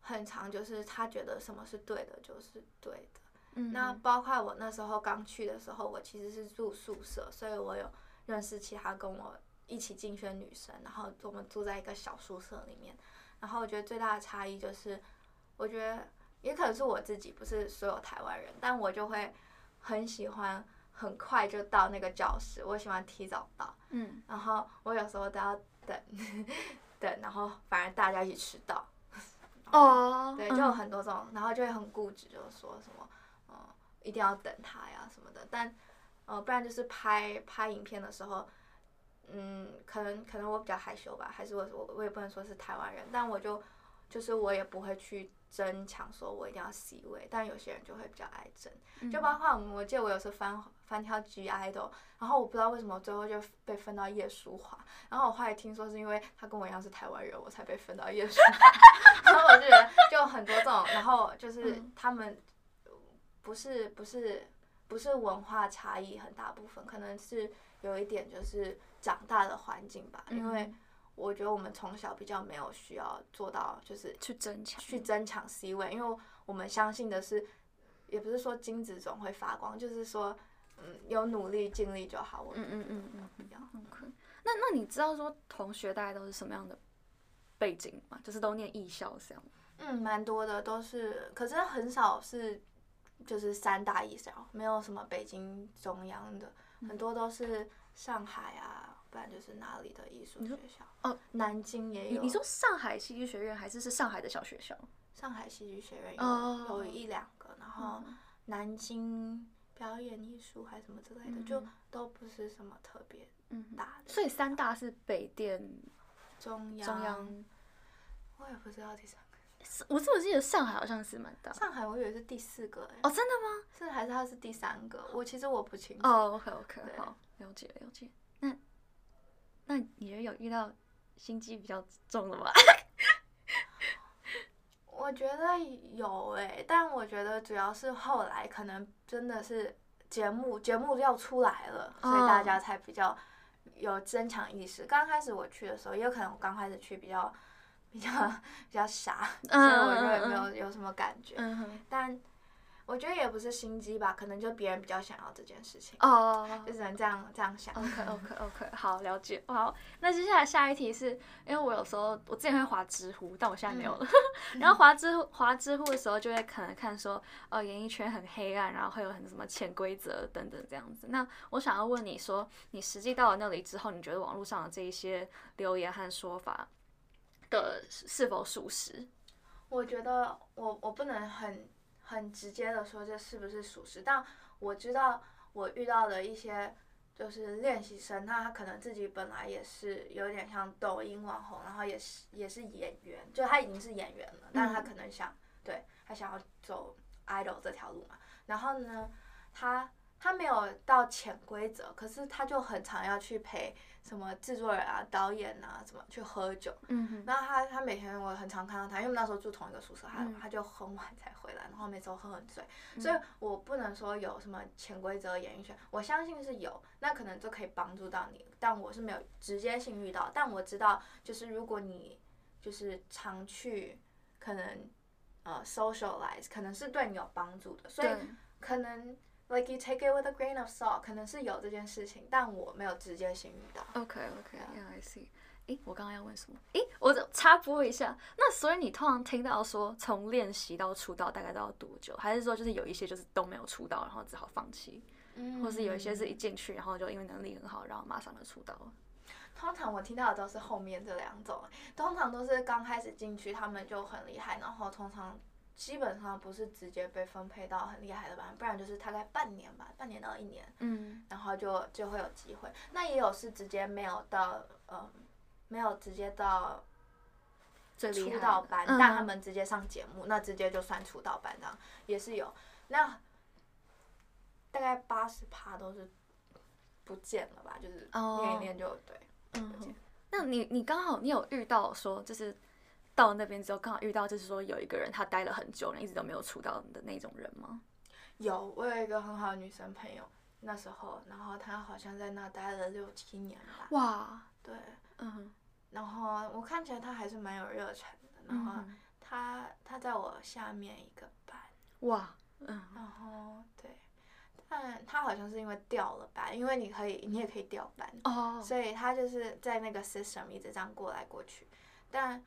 Speaker 3: 很长，就是他觉得什么是对的，就是对的。
Speaker 2: 嗯
Speaker 3: 那包括我那时候刚去的时候，我其实是住宿舍，所以我有认识其他跟我一起竞选女生，然后我们住在一个小宿舍里面。然后我觉得最大的差异就是，我觉得也可能是我自己，不是所有台湾人，但我就会很喜欢很快就到那个教室，我喜欢提早到，
Speaker 2: 嗯
Speaker 3: 然后我有时候都要等 等，然后反而大家一起迟到。
Speaker 2: 哦，
Speaker 3: 对，
Speaker 2: 嗯
Speaker 3: 就有很多这种，然后就会很固执，就是说什么，嗯，一定要等他呀什么的。但，呃，不然就是拍拍影片的时候，嗯，可能可能我比较害羞吧，还是我我我也不能说是台湾人，但我就就是我也不会去争抢，说我一定要 C 位，但有些人就会比较爱争，
Speaker 2: 嗯。
Speaker 3: 就包括我们，我记得我有次翻翻跳 G idol，然后我不知道为什么最后就被分到叶舒华，然后我后来听说是因为他跟我一样是台湾人，我才被分到叶舒华，然后我就觉得就很多这种，然后就是
Speaker 2: 嗯。
Speaker 3: 他们不是不是不是文化差异很大部分，可能是有一点就是长大的环境吧，因为
Speaker 2: 嗯
Speaker 3: 我觉得我们从小比较没有需要做到就是
Speaker 2: 去争抢，
Speaker 3: 去争抢 C 位，因为我们相信的是，也不是说金子总会发光，就是说，嗯，有努力尽力就好。
Speaker 2: 嗯嗯嗯
Speaker 3: 比较
Speaker 2: 嗯，OK。那那你知道说同学大概都是什么样的背景吗？就是都念艺校这样吗？
Speaker 3: 嗯，蛮多的都是，可是很少是就是三大艺校，没有什么北京中央的，很多都是上海啊，不然就是哪里的艺术学校。
Speaker 2: 哦，
Speaker 3: 南京也有。
Speaker 2: 你你说上海戏剧学院还是是上海的小学校？
Speaker 3: 上海戏剧学院有、
Speaker 2: 哦
Speaker 3: 有一两个，然后
Speaker 2: 嗯
Speaker 3: 南京表演艺术还是什么之类的，就都不是什么特别
Speaker 2: 嗯，
Speaker 3: 大的。
Speaker 2: 所以三大是北电、
Speaker 3: 中央，
Speaker 2: 中央。
Speaker 3: 我也不知道第三个。
Speaker 2: 是我怎么记得上海好像是蛮大？
Speaker 3: 上海我以为是第四个哎、
Speaker 2: 哦，真的吗？
Speaker 3: 是还是它是第三个？我其实我不清楚。
Speaker 2: 哦，OK OK，好，了解了解。那那你觉得有遇到心机比较重的吗？
Speaker 3: 我觉得有哎、但我觉得主要是后来可能真的是节目节目要出来了，所以大家才比较有增强意识。刚开始我去的时候，也有可能我刚开始去比较比较 比较傻，所以我就也没有有什么感觉。但我觉得也不是心机吧，可能就别人比较想要这件事情，
Speaker 2: 哦
Speaker 3: 就只能这样这样想。
Speaker 2: ，OK OK OK，好，了解。好，那接下来下一题是因为我有时候我之前会滑知乎，但我现在没有了。然后滑知乎滑知乎的时候，就会可能看说，呃，演艺圈很黑暗，然后会有很什么潜规则等等这样子。那我想要问你说，你实际到了那里之后，你觉得网络上的这一些留言和说法的是否属实？
Speaker 3: 我觉得我我不能很很直接的说这是不是属实，但我知道我遇到的一些就是练习生，那他可能自己本来也是有点像抖音网红，然后也是也是演员，就他已经是演员了，但是他可能想对他想要走 idol 这条路嘛，然后呢，他他没有到潜规则，可是他就很常要去陪什么制作人啊、导演啊什么去喝酒。
Speaker 2: 嗯哼，
Speaker 3: 然后他他每天我很常看到他，因为我们那时候住同一个宿舍，他、
Speaker 2: 嗯
Speaker 3: 他就很晚才回来，然后每次都喝很醉，所以我不能说有什么潜规则演艺圈，我相信是有，那可能就可以帮助到你，但我是没有直接性遇到，但我知道就是如果你就是常去，可能呃 socialize，可能是对你有帮助的，所以，可能 like you take it with a grain of salt，可能是有这件事情，但我没有直接性遇到。
Speaker 2: OK OK，Yeah I see。诶，我刚刚要问什么？诶，我插播一下。那所以你通常听到说从练习到出道大概都要多久？还是说就是有一些就是都没有出道，然后只好放弃，
Speaker 3: 嗯
Speaker 2: 或是有一些是一进去然后就因为能力很好，然后马上就出道了？
Speaker 3: 通常我听到的都是后面这两种，通常都是刚开始进去他们就很厉害，然后通常基本上不是直接被分配到很厉害的班，不然就是大概半年吧，半年到一年，
Speaker 2: 嗯
Speaker 3: 然后就就会有机会。那也有是直接没有到，嗯，没有直接到出道班，
Speaker 2: 嗯
Speaker 3: 但他们直接上节目，那直接就算出道班这样也是有。那大概八十趴都是不见了吧，就是
Speaker 2: 哦
Speaker 3: 练一练就对。
Speaker 2: 嗯，那你你刚好你有遇到说就是到那边之后刚好遇到就是说有一个人他待了很久，一直都没有出道的那种人吗？
Speaker 3: 有，我有一个很好的女生朋友，那时候，然后她好像在那待了六七年吧。
Speaker 2: 哇，
Speaker 3: 对，
Speaker 2: 嗯，
Speaker 3: 然后我看起来她还是蛮有热忱的，然后她她在我下面一个班，
Speaker 2: 哇，嗯
Speaker 3: 然后对，但她好像是因为调了班，因为你可以你也可以调班，
Speaker 2: 哦，
Speaker 3: 所以她就是在那个 system 一直这样过来过去，但。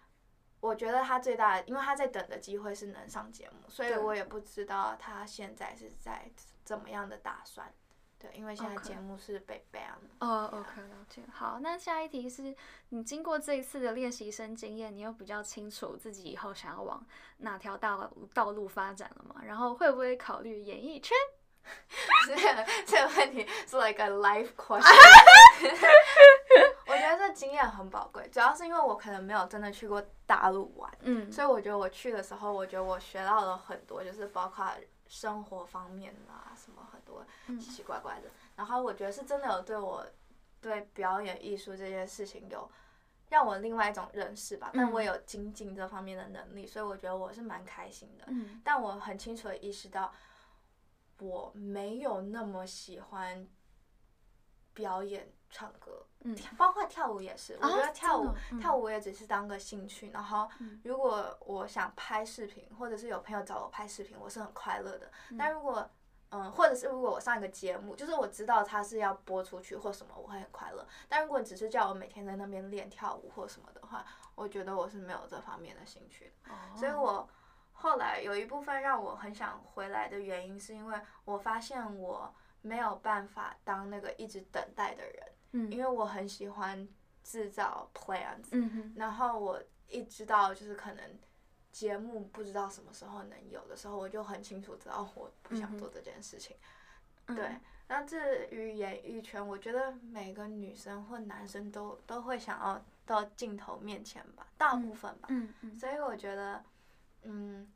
Speaker 3: 我觉得他最大的，因为他在等的机会是能上节目，所以我也不知道他现在是在怎么样的打算。对，因为现在节目是被 ban 了。
Speaker 2: 哦，OK，了解。好，那下一题是你经过这一次的练习生经验，你有比较清楚自己以后想要往哪条道道路发展了吗？然后会不会考虑演艺圈？
Speaker 3: 这个这个问题是 like a life question。我觉得这经验很宝贵，主要是因为我可能没有真的去过大陆玩，
Speaker 2: 嗯
Speaker 3: 所以我觉得我去的时候，我觉得我学到了很多，就是包括生活方面啊，什么很多
Speaker 2: 嗯
Speaker 3: 奇奇怪怪的。然后我觉得是真的有对我对表演艺术这件事情有让我另外一种认识吧，但我
Speaker 2: 嗯
Speaker 3: 有精进这方面的能力，所以我觉得我是蛮开心的。
Speaker 2: 嗯
Speaker 3: 但我很清楚的意识到，我没有那么喜欢表演、唱歌，
Speaker 2: 嗯
Speaker 3: 包括跳舞也是。我觉
Speaker 2: 啊
Speaker 3: 得跳舞、
Speaker 2: 嗯
Speaker 3: 跳舞也只是当个兴趣，然后
Speaker 2: 嗯
Speaker 3: 如果我想拍视频，或者是有朋友找我拍视频，我是很快乐的。
Speaker 2: 嗯
Speaker 3: 但如果嗯，或者是如果我上一个节目，就是我知道它是要播出去或什么，我会很快乐。但如果只是叫我每天在那边练跳舞或什么的话，我觉得我是没有这方面的兴趣的。所以
Speaker 2: 哦
Speaker 3: 我后来有一部分让我很想回来的原因，是因为我发现我没有办法当那个一直等待的人，
Speaker 2: 嗯。
Speaker 3: 因为我很喜欢制造 plans，
Speaker 2: 嗯
Speaker 3: 然后我一知道就是可能节目不知道什么时候能有的时候，我就很清楚知道我不想做这件事情。
Speaker 2: 嗯
Speaker 3: 对，那至于演艺圈，我觉得每个女生或男生都都会想要到镜头面前吧，大部分吧。
Speaker 2: 嗯嗯。
Speaker 3: 所以我觉得，嗯，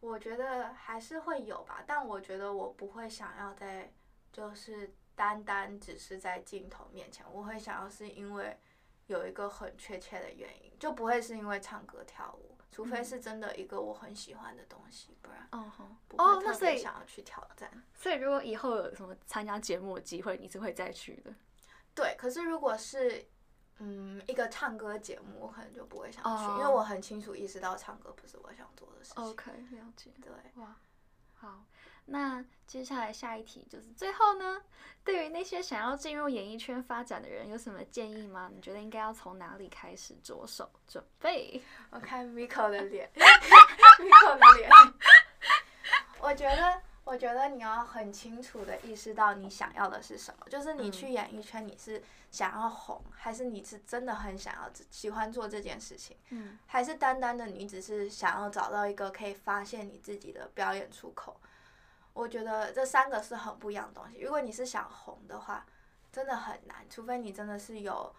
Speaker 3: 我觉得还是会有吧，但我觉得我不会想要在就是单单只是在镜头面前，我会想要是因为有一个很确切的原因，就不会是因为唱歌跳舞，除非
Speaker 2: 嗯
Speaker 3: 是真的一个我很喜欢的东西，不然不
Speaker 2: 哦
Speaker 3: 会特
Speaker 2: 那所以
Speaker 3: 别想要去挑战。
Speaker 2: 所以如果以后有什么参加节目的机会，你是会再去的。
Speaker 3: 对，可是如果是嗯一个唱歌节目，我可能就不会想去，因为
Speaker 2: 哦
Speaker 3: 我很清楚意识到唱歌不是我想做的事情。
Speaker 2: OK，了解。
Speaker 3: 对。
Speaker 2: 哇，好，那接下来下一题就是最后呢，对于那些想要进入演艺圈发展的人，有什么建议吗？你觉得应该要从哪里开始着手准备？
Speaker 3: 我看 Miko 的脸，Miko 的脸。我觉得，我觉得你要很清楚的意识到你想要的是什么，就是你
Speaker 2: 嗯
Speaker 3: 去演艺圈，你是想要红，还是你是真的很想要喜欢做这件事情，
Speaker 2: 嗯
Speaker 3: 还是单单的你只是想要找到一个可以发现你自己的表演出口？我觉得这三个是很不一样的东西。如果你是想红的话，真的很难，除非你真的是有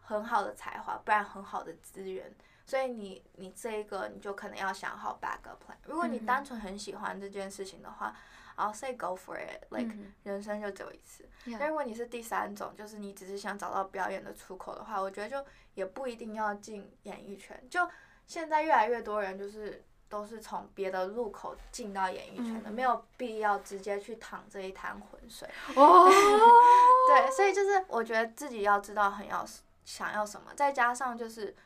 Speaker 3: 很好的才华，不然很好的资源。所以你你这一个你就可能要想好 backup plan。如果你
Speaker 2: 嗯
Speaker 3: 单纯很喜欢这件事情的话，I'll say go for it，like、
Speaker 2: 嗯
Speaker 3: 人生就只有一次。但如果你是第三种，就是你只是想找到表演的出口的话，我觉得就也不一定要进演艺圈。就现在越来越多人就是都是从别的路口进到演艺圈的，
Speaker 2: 嗯
Speaker 3: 没有必要直接去淌这一滩浑水。
Speaker 2: 哦，
Speaker 3: 对，所以就是我觉得自己要知道很要想要什么，再加上就是，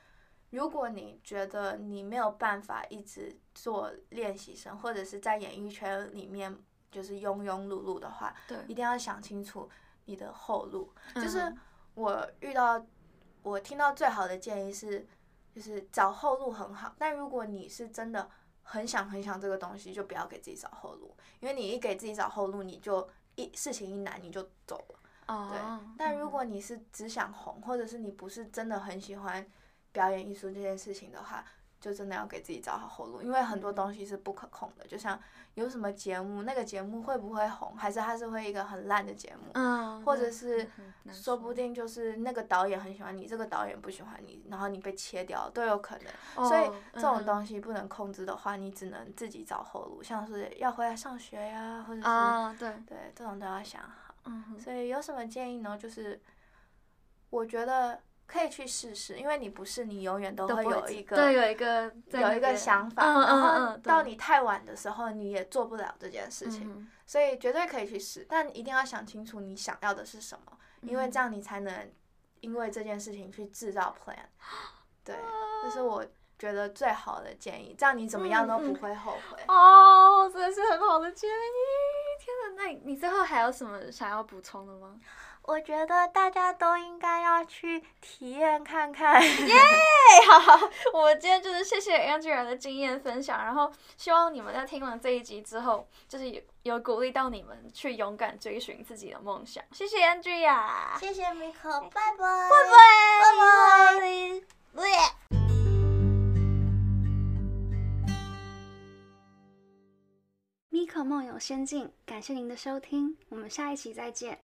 Speaker 3: 如果你觉得你没有办法一直做练习生，或者是在演艺圈里面就是庸庸碌碌的话，
Speaker 2: 对，
Speaker 3: 一定要想清楚你的后路。就是
Speaker 2: 嗯
Speaker 3: 我遇到，我听到最好的建议是，就是找后路很好，但如果你是真的很想很想这个东西，就不要给自己找后路，因为你一给自己找后路，你就一事情一难你就走了。对
Speaker 2: 哦，
Speaker 3: 但如果你是只想红，或者是你不是真的很喜欢表演艺术这件事情的话，就真的要给自己找好后路，因为很多东西是不可控的。就像有什么节目，那个节目会不会红，还是它是会一个很烂的节目，
Speaker 2: 嗯，
Speaker 3: 或者是说不定就是那个导演很喜欢你，这个导演不喜欢你，然后你被切掉都有可能。所以
Speaker 2: 哦
Speaker 3: 这种
Speaker 2: 嗯
Speaker 3: 东西不能控制的话，你只能自己找后路，像是要回来上学呀，或者是、
Speaker 2: 啊，对，
Speaker 3: 对这种都要想好。
Speaker 2: 嗯
Speaker 3: 所以有什么建议呢？就是我觉得可以去试试，因为你不是你永远都会有一个
Speaker 2: 对有一个
Speaker 3: 有一个想法，
Speaker 2: 嗯
Speaker 3: 然后到你太晚的时候你也做不了这件事情，
Speaker 2: 嗯
Speaker 3: 所以绝对可以去试，但一定要想清楚你想要的是什么，因为
Speaker 2: 嗯
Speaker 3: 这样你才能因为这件事情去制造 plan。对，这是我觉得最好的建议，这样你怎么样都不会后悔。
Speaker 2: 哦，真的是很好的建议。天哪，那你你最后还有什么想要补充的吗？
Speaker 3: 我觉得大家都应该要去体验看看。
Speaker 2: 耶 好，我们今天就是谢谢 Angela 的经验分享，然后希望你们在听完这一集之后，就是有有鼓励到你们去勇敢追寻自己的梦想。谢谢 Angela，
Speaker 3: 谢谢 Miko，拜拜，
Speaker 2: 拜拜。
Speaker 3: 拜拜。
Speaker 1: 咪可梦游仙境，感谢您的收听，我们下一期再见。